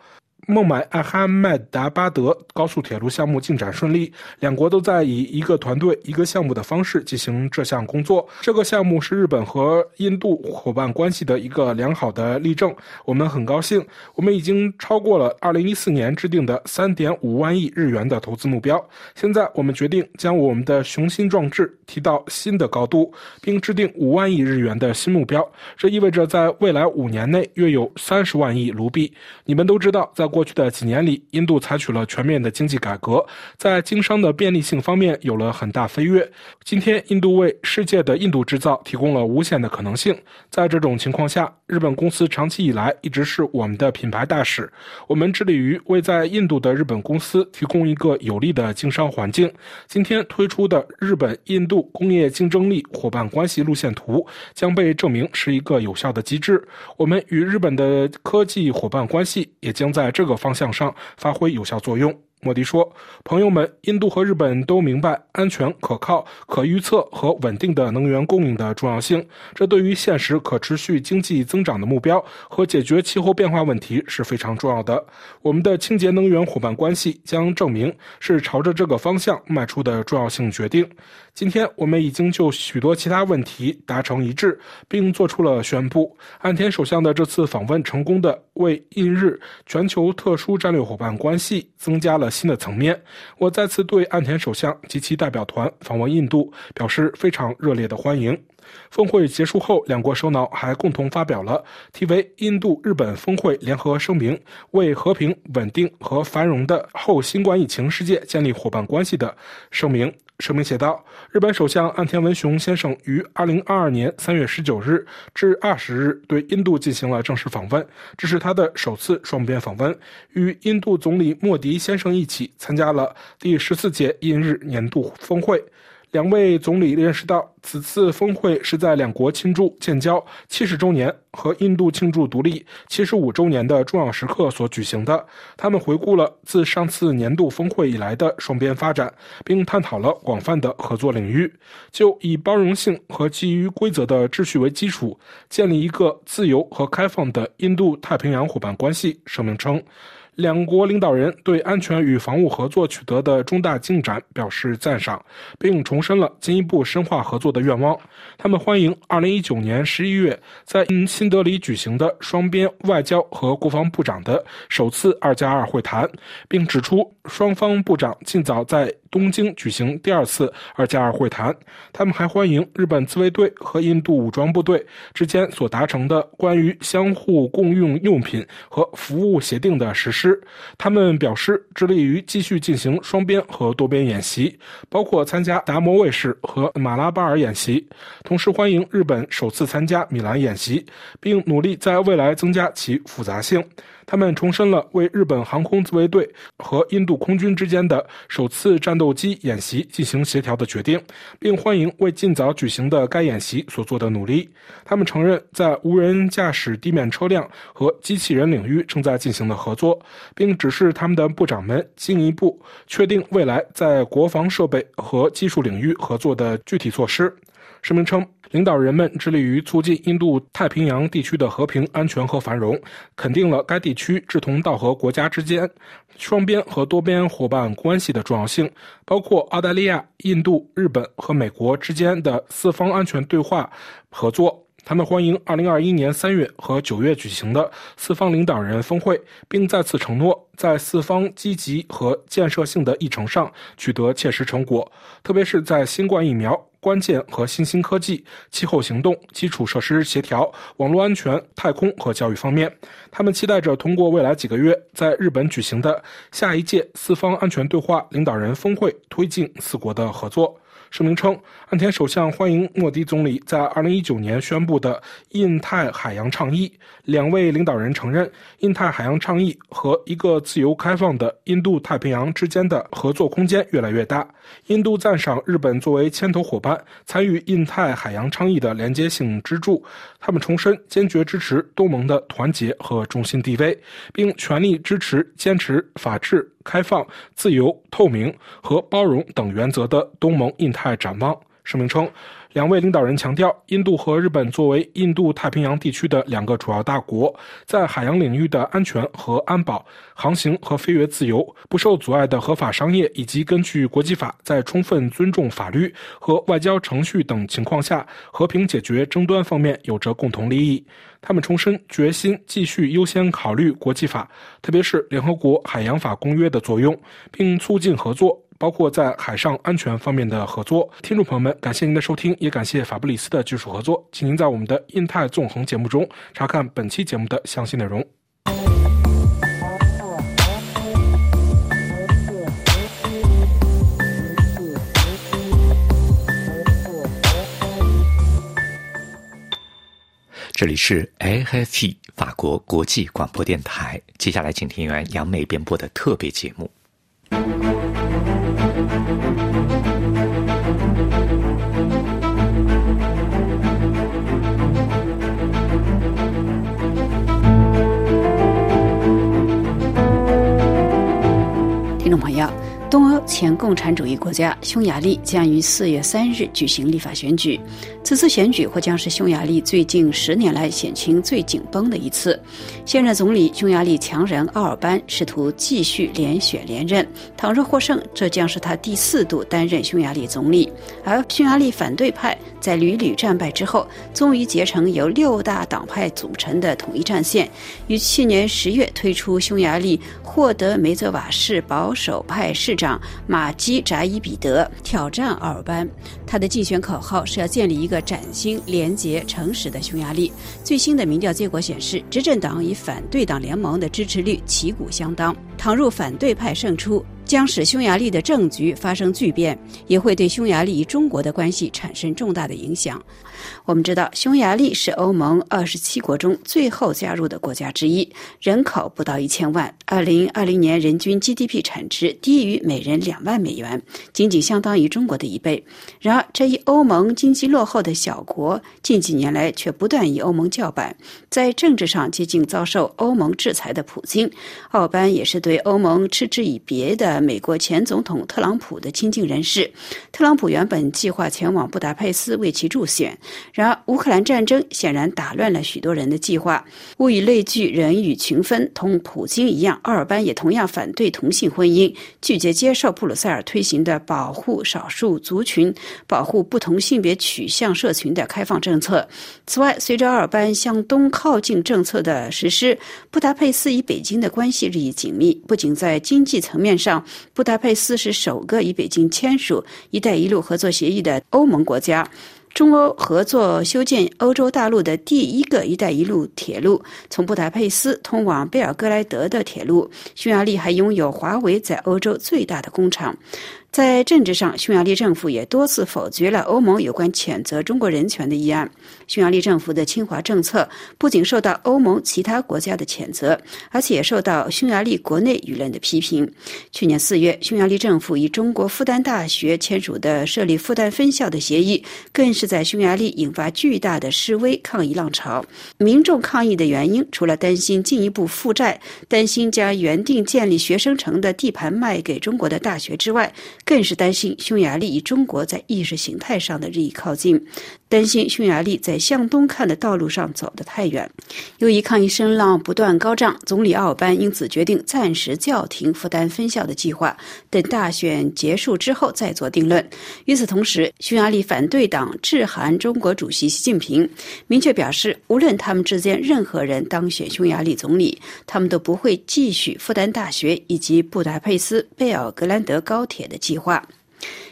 孟买阿哈迈达巴德高速铁路项目进展顺利，两国都在以一个团队、一个项目的方式进行这项工作。这个项目是日本和印度伙伴关系的一个良好的例证。我们很高兴，我们已经超过了2014年制定的3.5万亿日元的投资目标。现在，我们决定将我们的雄心壮志提到新的高度，并制定5万亿日元的新目标。这意味着在未来五年内约有30万亿卢币。你们都知道，在过过去的几年里，印度采取了全面的经济改革，在经商的便利性方面有了很大飞跃。今天，印度为世界的印度制造提供了无限的可能性。在这种情况下，日本公司长期以来一直是我们的品牌大使。我们致力于为在印度的日本公司提供一个有利的经商环境。今天推出的日本印度工业竞争力伙伴关系路线图将被证明是一个有效的机制。我们与日本的科技伙伴关系也将在这个各方向上发挥有效作用。莫迪说：“朋友们，印度和日本都明白安全、可靠、可预测和稳定的能源供应的重要性。这对于现实可持续经济增长的目标和解决气候变化问题是非常重要的。我们的清洁能源伙伴关系将证明是朝着这个方向迈出的重要性决定。今天，我们已经就许多其他问题达成一致，并做出了宣布。岸田首相的这次访问成功的为印日全球特殊战略伙伴关系增加了。”新的层面，我再次对岸田首相及其代表团访问印度表示非常热烈的欢迎。峰会结束后，两国首脑还共同发表了题为《印度日本峰会联合声明：为和平、稳定和繁荣的后新冠疫情世界建立伙伴关系》的声明。声明写道：“日本首相岸田文雄先生于二零二二年三月十九日至二十日对印度进行了正式访问，这是他的首次双边访问，与印度总理莫迪先生一起参加了第十四届印日年度峰会。”两位总理认识到，此次峰会是在两国庆祝建交七十周年和印度庆祝独立七十五周年的重要时刻所举行的。他们回顾了自上次年度峰会以来的双边发展，并探讨了广泛的合作领域，就以包容性和基于规则的秩序为基础，建立一个自由和开放的印度太平洋伙伴关系。声明称。两国领导人对安全与防务合作取得的重大进展表示赞赏，并重申了进一步深化合作的愿望。他们欢迎2019年11月在新德里举行的双边外交和国防部长的首次“二加二”会谈，并指出双方部长尽早在东京举行第二次“二加二”会谈。他们还欢迎日本自卫队和印度武装部队之间所达成的关于相互共用用品和服务协定的实施。他们表示致力于继续进行双边和多边演习，包括参加达摩卫士和马拉巴尔演习，同时欢迎日本首次参加米兰演习，并努力在未来增加其复杂性。他们重申了为日本航空自卫队和印度空军之间的首次战斗机演习进行协调的决定，并欢迎为尽早举行的该演习所做的努力。他们承认在无人驾驶地面车辆和机器人领域正在进行的合作，并指示他们的部长们进一步确定未来在国防设备和技术领域合作的具体措施。声明称，领导人们致力于促进印度太平洋地区的和平、安全和繁荣，肯定了该地区志同道合国家之间双边和多边伙伴关系的重要性，包括澳大利亚、印度、日本和美国之间的四方安全对话合作。他们欢迎2021年3月和9月举行的四方领导人峰会，并再次承诺在四方积极和建设性的议程上取得切实成果，特别是在新冠疫苗。关键和新兴科技、气候行动、基础设施协调、网络安全、太空和教育方面，他们期待着通过未来几个月在日本举行的下一届四方安全对话领导人峰会，推进四国的合作。声明称，岸田首相欢迎莫迪总理在2019年宣布的印太海洋倡议。两位领导人承认，印太海洋倡议和一个自由开放的印度太平洋之间的合作空间越来越大。印度赞赏日本作为牵头伙伴参与印太海洋倡议的连接性支柱。他们重申坚决支持东盟的团结和中心地位，并全力支持坚持法治。开放、自由、透明和包容等原则的东盟印太展望。声明称，两位领导人强调，印度和日本作为印度太平洋地区的两个主要大国，在海洋领域的安全和安保、航行和飞越自由、不受阻碍的合法商业，以及根据国际法在充分尊重法律和外交程序等情况下和平解决争端方面有着共同利益。他们重申决心继续优先考虑国际法，特别是联合国海洋法公约的作用，并促进合作。包括在海上安全方面的合作。听众朋友们，感谢您的收听，也感谢法布里斯的技术合作。请您在我们的印太纵横节目中查看本期节目的详细内容。这里是 AFE 法国国际广播电台。接下来，请听完杨梅编播的特别节目。前共产主义国家匈牙利将于四月三日举行立法选举，此次选举或将是匈牙利最近十年来选情最紧绷的一次。现任总理匈牙利强人奥尔班试图继续连选连任，倘若获胜，这将是他第四度担任匈牙利总理。而匈牙利反对派在屡屡战败之后，终于结成由六大党派组成的统一战线，于去年十月推出匈牙利获得梅泽瓦市保守派市。长马基扎伊彼得挑战奥尔班，他的竞选口号是要建立一个崭新、廉洁、诚实的匈牙利。最新的民调结果显示，执政党与反对党联盟的支持率旗鼓相当。倘若反对派胜出，将使匈牙利的政局发生巨变，也会对匈牙利与中国的关系产生重大的影响。我们知道，匈牙利是欧盟二十七国中最后加入的国家之一，人口不到一千万。二零二零年人均 GDP 产值低于每人两万美元，仅仅相当于中国的一倍。然而，这一欧盟经济落后的小国，近几年来却不断与欧盟叫板，在政治上接近遭受欧盟制裁的普京。奥班也是对欧盟嗤之以鼻的美国前总统特朗普的亲近人士。特朗普原本计划前往布达佩斯为其助选，然而乌克兰战争显然打乱了许多人的计划。物以类聚，人以群分，同普京一样，奥尔班也同样反对同性婚姻，拒绝接受布鲁塞尔推行的保护少数族群、保护不同性别取向社群的开放政策。此外，随着奥尔班向东靠近政策的实施，布达佩斯与北京的关系日益紧密。不仅在经济层面上，布达佩斯是首个与北京签署“一带一路”合作协议的欧盟国家。中欧合作修建欧洲大陆的第一个“一带一路”铁路，从布达佩斯通往贝尔格莱德的铁路。匈牙利还拥有华为在欧洲最大的工厂。在政治上，匈牙利政府也多次否决了欧盟有关谴责中国人权的议案。匈牙利政府的侵华政策不仅受到欧盟其他国家的谴责，而且也受到匈牙利国内舆论的批评。去年四月，匈牙利政府与中国复旦大学签署的设立复旦分校的协议，更是在匈牙利引发巨大的示威抗议浪潮。民众抗议的原因，除了担心进一步负债、担心将原定建立学生城的地盘卖给中国的大学之外，更是担心匈牙利与中国在意识形态上的日益靠近，担心匈牙利在向东看的道路上走得太远。由于抗议声浪不断高涨，总理奥尔班因此决定暂时叫停复旦分校的计划，等大选结束之后再做定论。与此同时，匈牙利反对党致函中国主席习近平，明确表示，无论他们之间任何人当选匈牙利总理，他们都不会继续复旦大学以及布达佩斯贝尔格兰德高铁的计划。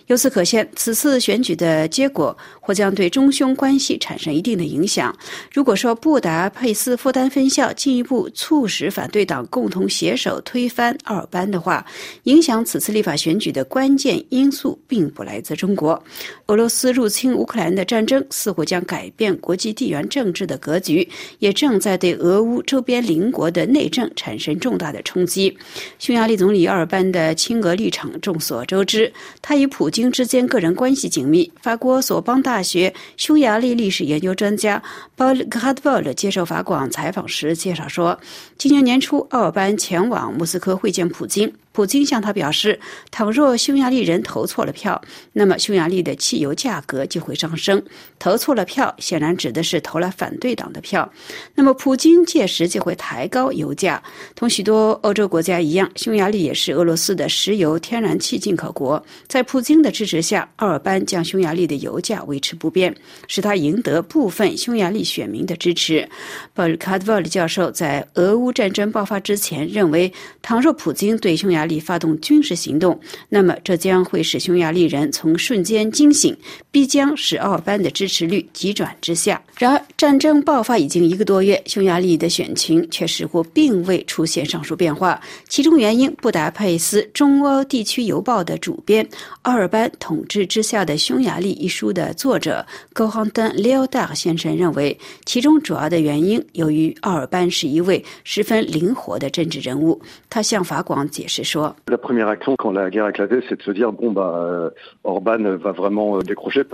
由此可见，此次选举的结果或将对中匈关系产生一定的影响。如果说布达佩斯复旦分校进一步促使反对党共同携手推翻奥尔班的话，影响此次立法选举的关键因素并不来自中国。俄罗斯入侵乌克兰的战争似乎将改变国际地缘政治的格局，也正在对俄乌周边邻国的内政产生重大的冲击。匈牙利总理奥尔班的亲俄立场众所周知，他与普京。京之间个人关系紧密。法国索邦大学匈牙利历史研究专家 Paul g a d v o l 接受法广采访时介绍说，今年年初，奥尔班前往莫斯科会见普京。普京向他表示，倘若匈牙利人投错了票，那么匈牙利的汽油价格就会上升。投错了票，显然指的是投了反对党的票。那么，普京届时就会抬高油价。同许多欧洲国家一样，匈牙利也是俄罗斯的石油、天然气进口国。在普京的支持下，奥尔班将匈牙利的油价维持不变，使他赢得部分匈牙利选民的支持。鲍尔卡德沃尔教授在俄乌战争爆发之前认为，倘若普京对匈牙利力发动军事行动，那么这将会使匈牙利人从瞬间惊醒，必将使奥尔班的支持率急转直下。然而，战争爆发已经一个多月，匈牙利的选情却似乎并未出现上述变化。其中原因，布达佩斯中欧地区邮报的主编《奥尔班统治之下的匈牙利》一书的作者高航登·列奥达先生认为，其中主要的原因由于奥尔班是一位十分灵活的政治人物。他向法广解释说。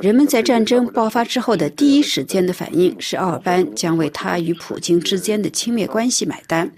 人们在战争爆发之后的第一时间的反应是，奥尔班将为他与普京之间的亲密关系买单。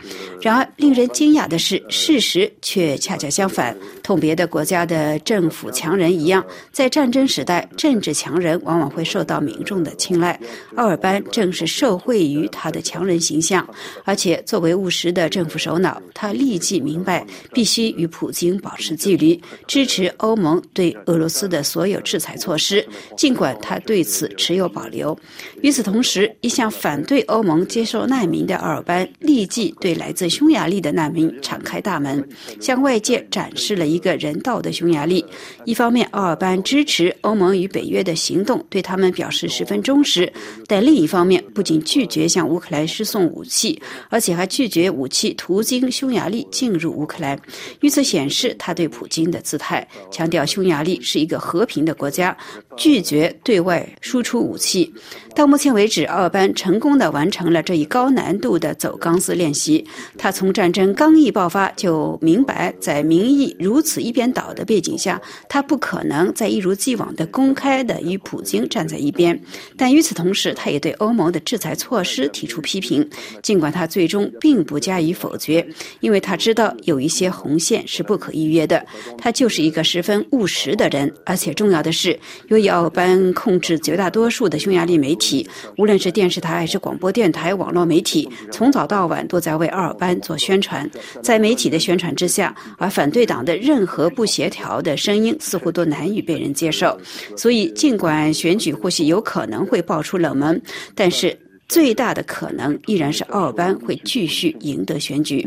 然而，令人惊讶的是，事实却恰恰相反。同别的国家的政府强人一样，在战争时代，政治强人往往会受到民众的青睐。奥尔班正是受惠于他的强人形象，而且作为务实的政府首脑，他立即明白必须。与普京保持距离，支持欧盟对俄罗斯的所有制裁措施，尽管他对此持有保留。与此同时，一向反对欧盟接受难民的奥尔班立即对来自匈牙利的难民敞开大门，向外界展示了一一个人道的匈牙利。一方面，奥尔班支持欧盟与北约的行动，对他们表示十分忠实；但另一方面，不仅拒绝向乌克兰输送武器，而且还拒绝武器途经匈牙利进入乌克兰。预测显示他对普京的姿态，强调匈牙利是一个和平的国家，拒绝对外输出武器。到目前为止，奥尔班成功的完成了这一高难度的走钢丝练习。他从战争刚一爆发就明白，在民意如此。一边倒的背景下，他不可能再一如既往的公开的与普京站在一边。但与此同时，他也对欧盟的制裁措施提出批评，尽管他最终并不加以否决，因为他知道有一些红线是不可逾越的。他就是一个十分务实的人，而且重要的是，由于奥班控制绝大多数的匈牙利媒体，无论是电视台还是广播电台、网络媒体，从早到晚都在为奥尔班做宣传。在媒体的宣传之下，而反对党的任任何不协调的声音似乎都难以被人接受。所以，尽管选举或许有可能会爆出冷门，但是最大的可能依然是奥尔班会继续赢得选举。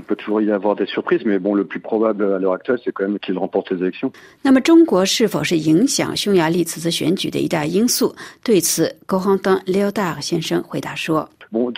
那么，中国是否是影响匈牙利此次选举的一大因素？对此，高航登列奥达先生回答说。目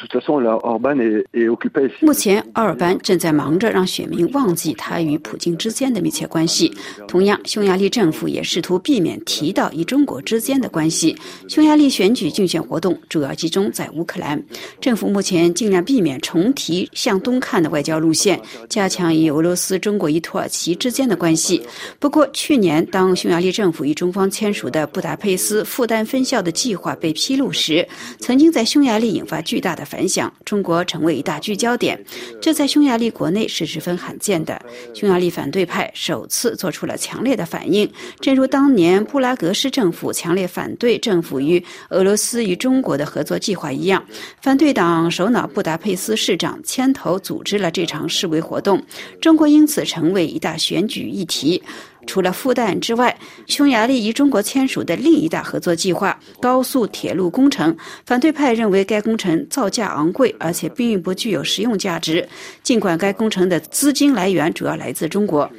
前，奥尔班正在忙着让选民忘记他与普京之间的密切关系。同样，匈牙利政府也试图避免提到与中国之间的关系。匈牙利选举竞选活动主要集中在乌克兰。政府目前尽量避免重提向东看的外交路线，加强与俄罗斯、中国与土耳其之间的关系。不过，去年当匈牙利政府与中方签署的布达佩斯复旦分校的计划被披露时，曾经在匈牙利引发巨。大的反响，中国成为一大聚焦点，这在匈牙利国内是十分罕见的。匈牙利反对派首次做出了强烈的反应，正如当年布拉格市政府强烈反对政府与俄罗斯与中国的合作计划一样，反对党首脑布达佩斯市长牵头组织了这场示威活动，中国因此成为一大选举议题。除了复旦之外，匈牙利与中国签署的另一大合作计划——高速铁路工程，反对派认为该工程造价昂贵，而且并不具有实用价值。尽管该工程的资金来源主要来自中国，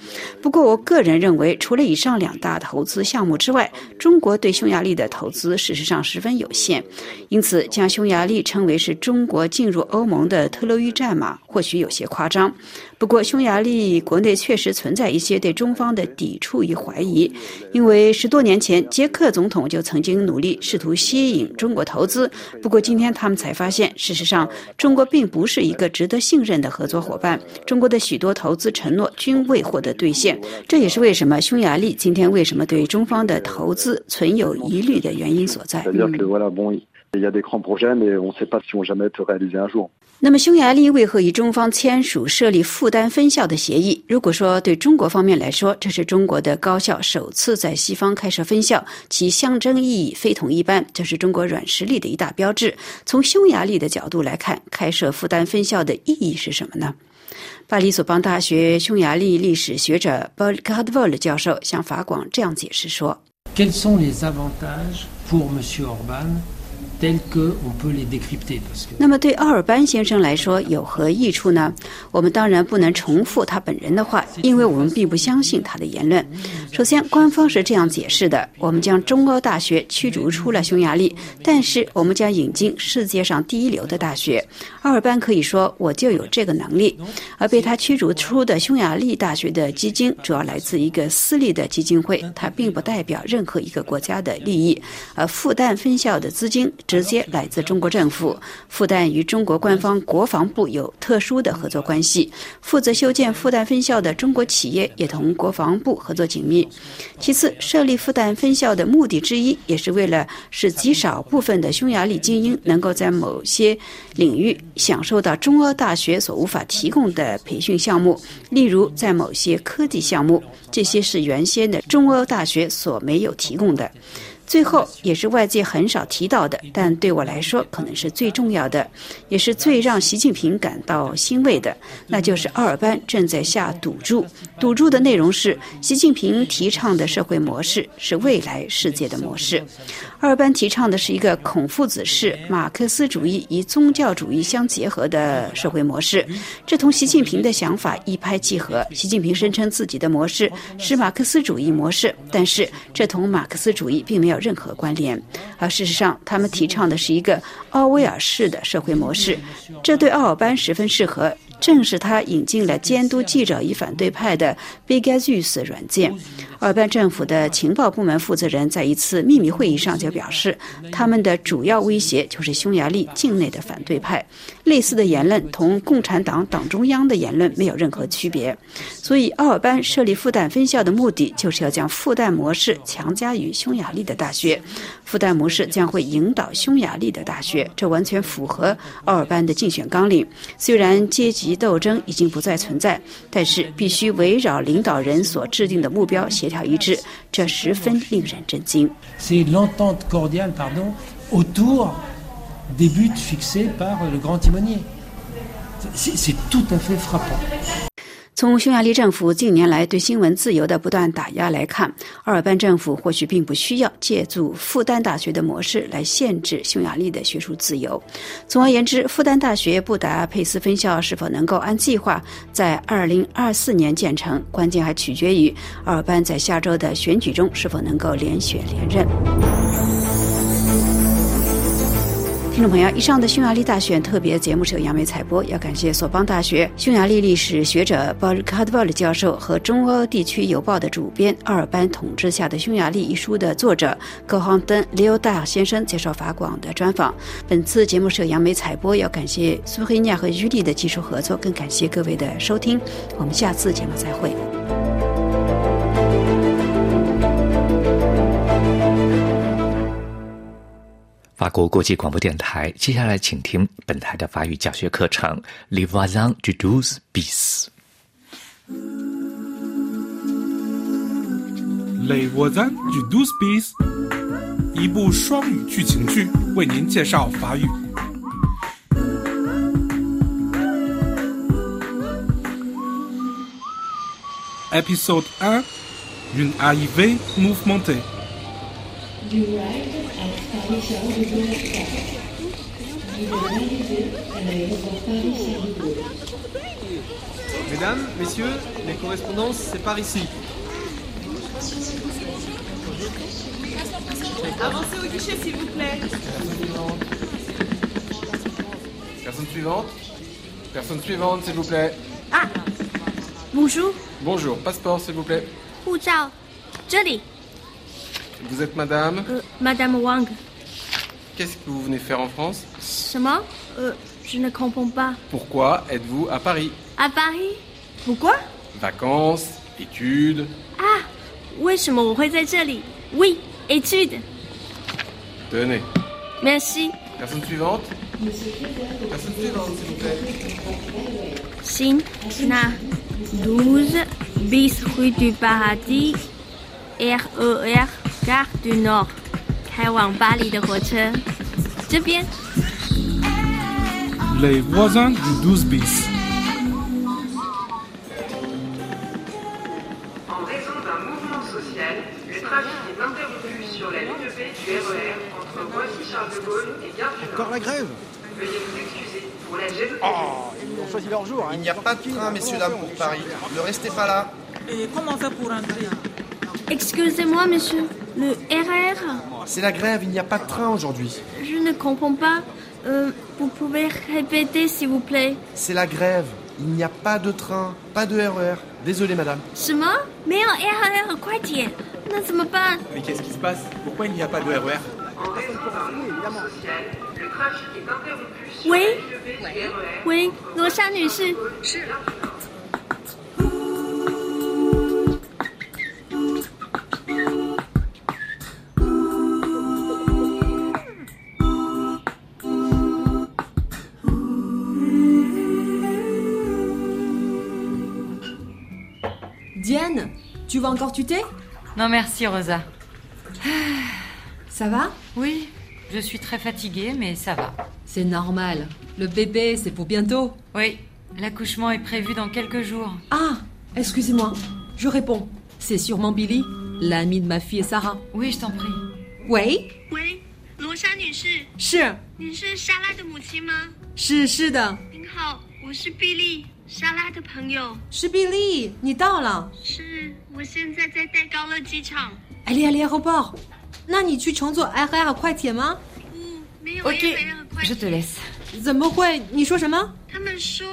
不过我个人认为，除了以上两大投资项目之外，中国对匈牙利的投资事实上十分有限。因此，将匈牙利称为是中国进入欧盟的特洛伊战马，或许有些夸张。不过，匈牙利国内确实存在一些对中方的抵触与怀疑，因为十多年前，捷克总统就曾经努力试图吸引中国投资。不过，今天他们才发现，事实上，中国并不是一个值得信任的合作伙伴。中国的许多投资承诺均未获得兑现，这也是为什么匈牙利今天为什么对中方的投资存有疑虑的原因所在。那么，匈牙利为何与中方签署设立复旦分校的协议？如果说对中国方面来说，这是中国的高校首次在西方开设分校，其象征意义非同一般，这是中国软实力的一大标志。从匈牙利的角度来看，开设复旦分校的意义是什么呢？巴黎索邦大学匈牙利历史学者 b o l k a d v o l 教授向法广这样解释说。那么对奥尔班先生来说有何益处呢？我们当然不能重复他本人的话，因为我们并不相信他的言论。首先，官方是这样解释的：我们将中欧大学驱逐出了匈牙利，但是我们将引进世界上第一流的大学。奥尔班可以说我就有这个能力，而被他驱逐出的匈牙利大学的基金主要来自一个私立的基金会，它并不代表任何一个国家的利益。而复旦分校的资金。直接来自中国政府，复旦与中国官方国防部有特殊的合作关系。负责修建复旦分校的中国企业也同国防部合作紧密。其次，设立复旦分校的目的之一，也是为了使极少部分的匈牙利精英能够在某些领域享受到中欧大学所无法提供的培训项目，例如在某些科技项目，这些是原先的中欧大学所没有提供的。最后，也是外界很少提到的，但对我来说可能是最重要的，也是最让习近平感到欣慰的，那就是奥尔班正在下赌注。赌注的内容是，习近平提倡的社会模式是未来世界的模式。奥尔班提倡的是一个孔夫子式马克思主义与宗教主义相结合的社会模式，这同习近平的想法一拍即合。习近平声称自己的模式是马克思主义模式，但是这同马克思主义并没有。任何关联，而事实上，他们提倡的是一个奥威尔式的社会模式，这对奥尔班十分适合。正是他引进了监督记者与反对派的 Pegasus 软件。奥尔班政府的情报部门负责人在一次秘密会议上就表示，他们的主要威胁就是匈牙利境内的反对派。类似的言论同共产党党中央的言论没有任何区别。所以，奥尔班设立复旦分校的目的就是要将复旦模式强加于匈牙利的大学。复旦模式将会引导匈牙利的大学，这完全符合奥尔班的竞选纲领。虽然阶级斗争已经不再存在，但是必须围绕领导人所制定的目标协。条一致，这十分令人震惊。C'est l'entente cordiale, pardon, autour des buts fixés par le grand timonier. C'est tout à fait frappant. 从匈牙利政府近年来对新闻自由的不断打压来看，奥尔班政府或许并不需要借助复旦大学的模式来限制匈牙利的学术自由。总而言之，复旦大学布达佩斯分校是否能够按计划在2024年建成，关键还取决于奥尔班在下周的选举中是否能够连选连任。听众朋友，以上的匈牙利大选特别节目是由杨梅采播，要感谢索邦大学匈牙利历史学者鲍尔卡德鲍里教授和中欧地区邮报的主编《奥尔班统治下的匈牙利》一书的作者高航登·利欧达先生接受法广的专访。本次节目是由杨梅采播，要感谢苏黑尼亚和于丽的技术合作，更感谢各位的收听。我们下次节目再会。法国国际广播电台，接下来请听本台的法语教学课程《Les voisins du douze bis》。Les voisins du douze bis，一部双语剧情剧，为您介绍法语。Episode 1 Une arrivée mouvementée. Mesdames, messieurs, les correspondances, c'est par ici. Avancez au guichet, s'il vous plaît. Personne suivante. Personne suivante, s'il vous plaît. Ah Bonjour. Bonjour. Passeport, s'il vous plaît. Hu Zhao. Vous êtes madame euh, Madame Wang. Qu'est-ce que vous venez faire en France Seulement, je ne comprends pas. Pourquoi êtes-vous à Paris À Paris Pourquoi Vacances, études. Ah, Oui, études. Tenez. Merci. Personne suivante Personne suivante, s'il vous plaît. 12, bis rue du Paradis, RER, Gare du Nord. 开往巴黎的火车，这边。 Les voisins du douze bis. En raison d'un mouvement social, le trafic est interrompu sur la ligne B du RER entre Roissy-Charles de Gaulle et Gare du Nord. Encore la grève Veuillez vous excuser pour la gêne. Ils ont choisi leur jour. hein. Il n'y a pas de train, messieurs, dames, pour Paris. Ne restez pas là. Et comment faire pour entrer Excusez-moi, monsieur. Le RR C'est la grève, il n'y a pas de train aujourd'hui. Je ne comprends pas. Euh, vous pouvez répéter, s'il vous plaît. C'est la grève. Il n'y a pas de train, pas de RER. Désolé, madame. Mais en RER, quoi here! Non, c'est moi pas! Mais qu'est-ce qui se passe? Pourquoi il n'y a pas de RER Oui Oui, vas encore tuter? Non merci Rosa. Ça va? Oui, je suis très fatiguée mais ça va. C'est normal. Le bébé, c'est pour bientôt. Oui, l'accouchement est prévu dans quelques jours. Ah, excusez-moi. Je réponds. C'est sûrement Billy, l'ami de ma fille Sarah. Oui, je t'en prie. Oui 喂，罗莎拉的朋友。是 Billy，你到了。是，我现在在戴高乐机场。Allez à l'aéroport。那你去乘坐 RR 快铁吗？不，没有 Ok, RER 快 je te 铁 laisse. 怎么会？你说什么？他们说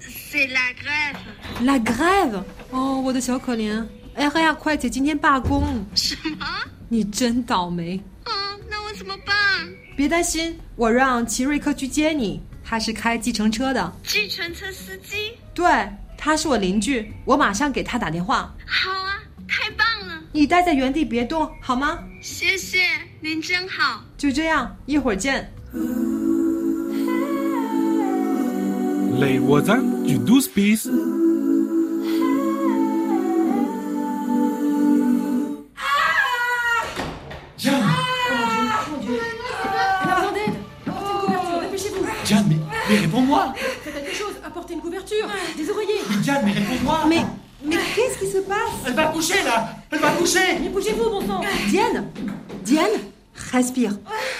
C'est la grève. La grève？哦，我的小可怜，RR 快铁今天罢工。什么？你真倒霉。哦，那我怎么办？别担心，我让齐瑞克去接你，他是开计程车的。计程车司机？对，他是我邻居，我马上给他打电话。好啊，太棒了！你待在原地别动，好吗？谢谢，您真好。就这样，一会儿见。Les voisins du 12 bis. Réponds-moi Faites quelque chose, apportez une couverture, des oreillers. Mais Diane, mais réponds-moi Mais, mais qu'est-ce qui se passe? Elle va coucher là Elle va coucher Mais bougez-vous, bon sang Diane Diane Respire.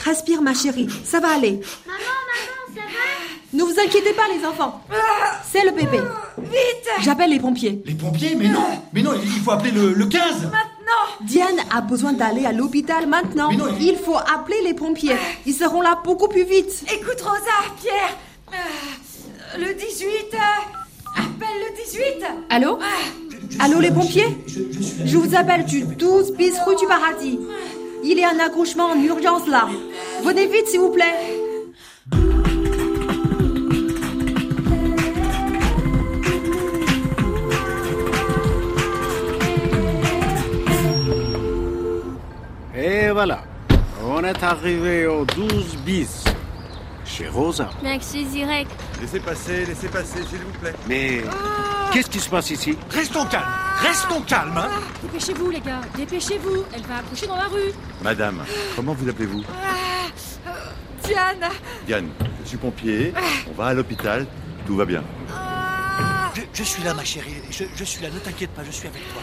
Respire, ma chérie. Ça va aller. Maman, maman, ça va? Ne vous inquiétez pas, les enfants. C'est le bébé. Vite J'appelle les pompiers. Les pompiers Mais non Mais non, il faut appeler le, le 15 Diane a besoin d'aller à l'hôpital maintenant. Mais non, il- Il faut appeler les pompiers. Ils seront là beaucoup plus vite. Écoute, Rosa, Pierre euh, Le 18 euh, Appelle le 18 Allô Allô, les pompiers Je vous appelle du 12 bis rue du Paradis. Il y a un accouchement en urgence là. Venez vite, s'il vous plaît. Et voilà, on est arrivé au 12 bis, chez Rosa. Merci, Zirek. Laissez passer, laissez passer, s'il vous plaît. Mais qu'est-ce qui se passe ici? Restons calmes Restons calmes, hein Dépêchez-vous, les gars. Dépêchez-vous. Elle va accoucher dans la rue. Madame, comment vous appelez-vous? Diane Diane, je suis pompier, on va à l'hôpital, tout va bien. je, je suis là, ma chérie. Je, je suis là, ne t'inquiète pas, je suis avec toi.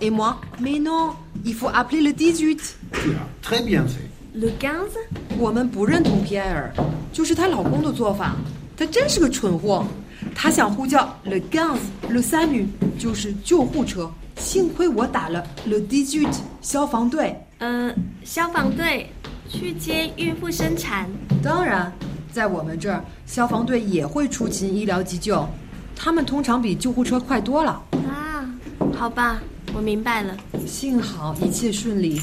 Et moi Mais non, il faut appeler le 18. Tu as très bien fait. Le 15我们不认同皮埃尔，就是她老公的做法。他真是个蠢货，他想呼叫 le 15 le SAMU，就是救护车。幸亏我打了 le 18消防队。呃，消防队去接孕妇生产。当然，在我们这儿，消防队也会出勤医疗急救，他们通常比救护车快多了。啊，好吧，我明白了。幸好一切顺利。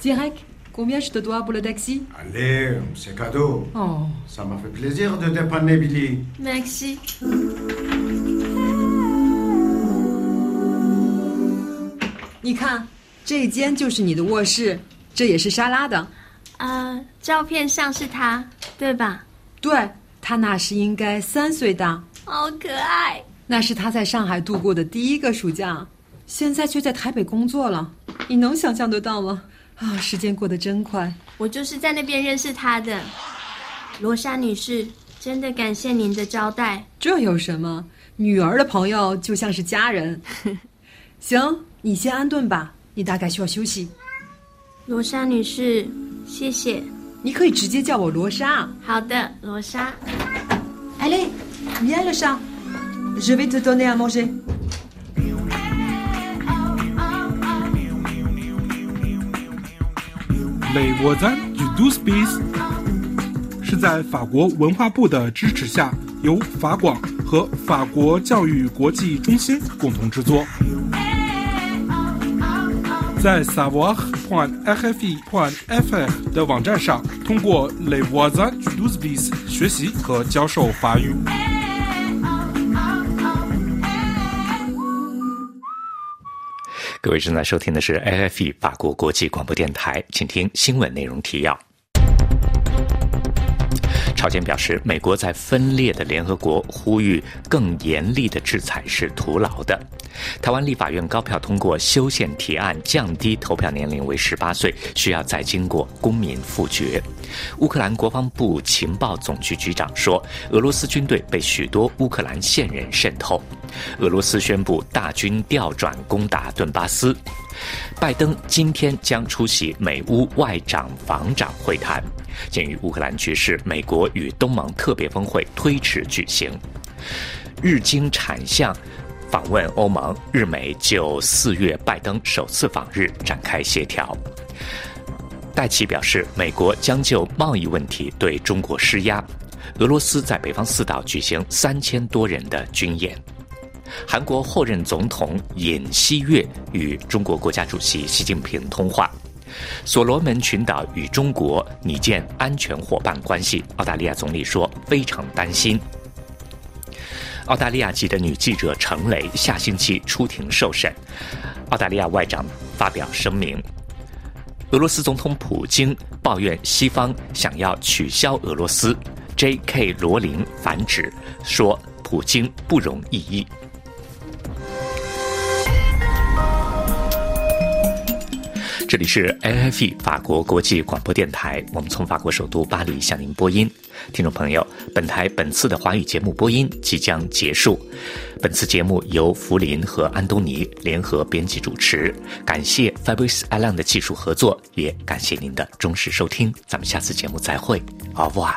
Direct, combien je te dois pour le taxi Allez, c'est cadeau. Oh. Ça m'a fait plaisir de dépanner Billy. Merci。你看，这间就是你的卧室，这也是莎拉的。呃，照片上是她，对吧？对，她那时应该三岁大，好可爱。那是他在上海度过的第一个暑假，现在却在台北工作了。你能想象得到吗？啊，时间过得真快。我就是在那边认识他的，罗莎女士。真的感谢您的招待。这有什么？女儿的朋友就像是家人。行，你先安顿吧，你大概需要休息。罗莎女士，谢谢。你可以直接叫我罗莎。好的，罗莎。Allez, viens le chat. Je vais te donner à manger. Les voisins du 12 bis 是在法国文化部的支持下，由法广和法国教育国际中心共同制作。在 savoir.rfi.fr 的网站上，通过 Les voisins du 12 bis 学习和教授法语。各位正在收听的是 AFE 法国国际广播电台，请听新闻内容提要。朝鲜表示，美国在分裂的联合国呼吁更严厉的制裁是徒劳的。台湾立法院高票通过修宪提案，降低投票年龄为十八岁，需要再经过公民复决。乌克兰国防部情报总局局长说，俄罗斯军队被许多乌克兰线人渗透。俄罗斯宣布大军调转攻打顿巴斯。拜登今天将出席美乌外长防长会谈。鉴于乌克兰局势，美国与东盟特别峰会推迟举行。日经产相访问欧盟，日美就四月拜登首次访日展开协调。戴奇表示，美国将就贸易问题对中国施压。俄罗斯在北方四岛举行三千多人的军演。韩国后任总统尹锡悦与中国国家主席习近平通话。所罗门群岛与中国拟建安全伙伴关系，澳大利亚总理说非常担心。澳大利亚籍的女记者程雷下星期出庭受审，澳大利亚外长发表声明。俄罗斯总统普京抱怨西方想要取消俄罗斯，J.K. 罗琳反指说普京不容异议。这里是 AFE 法国国际广播电台，我们从法国首都巴黎向您播音。听众朋友，本台本次的华语节目播音即将结束。本次节目由福林和安东尼联合编辑主持，感谢 Fabrice Alan 的技术合作，也感谢您的忠实收听。咱们下次节目再会，Au revoir。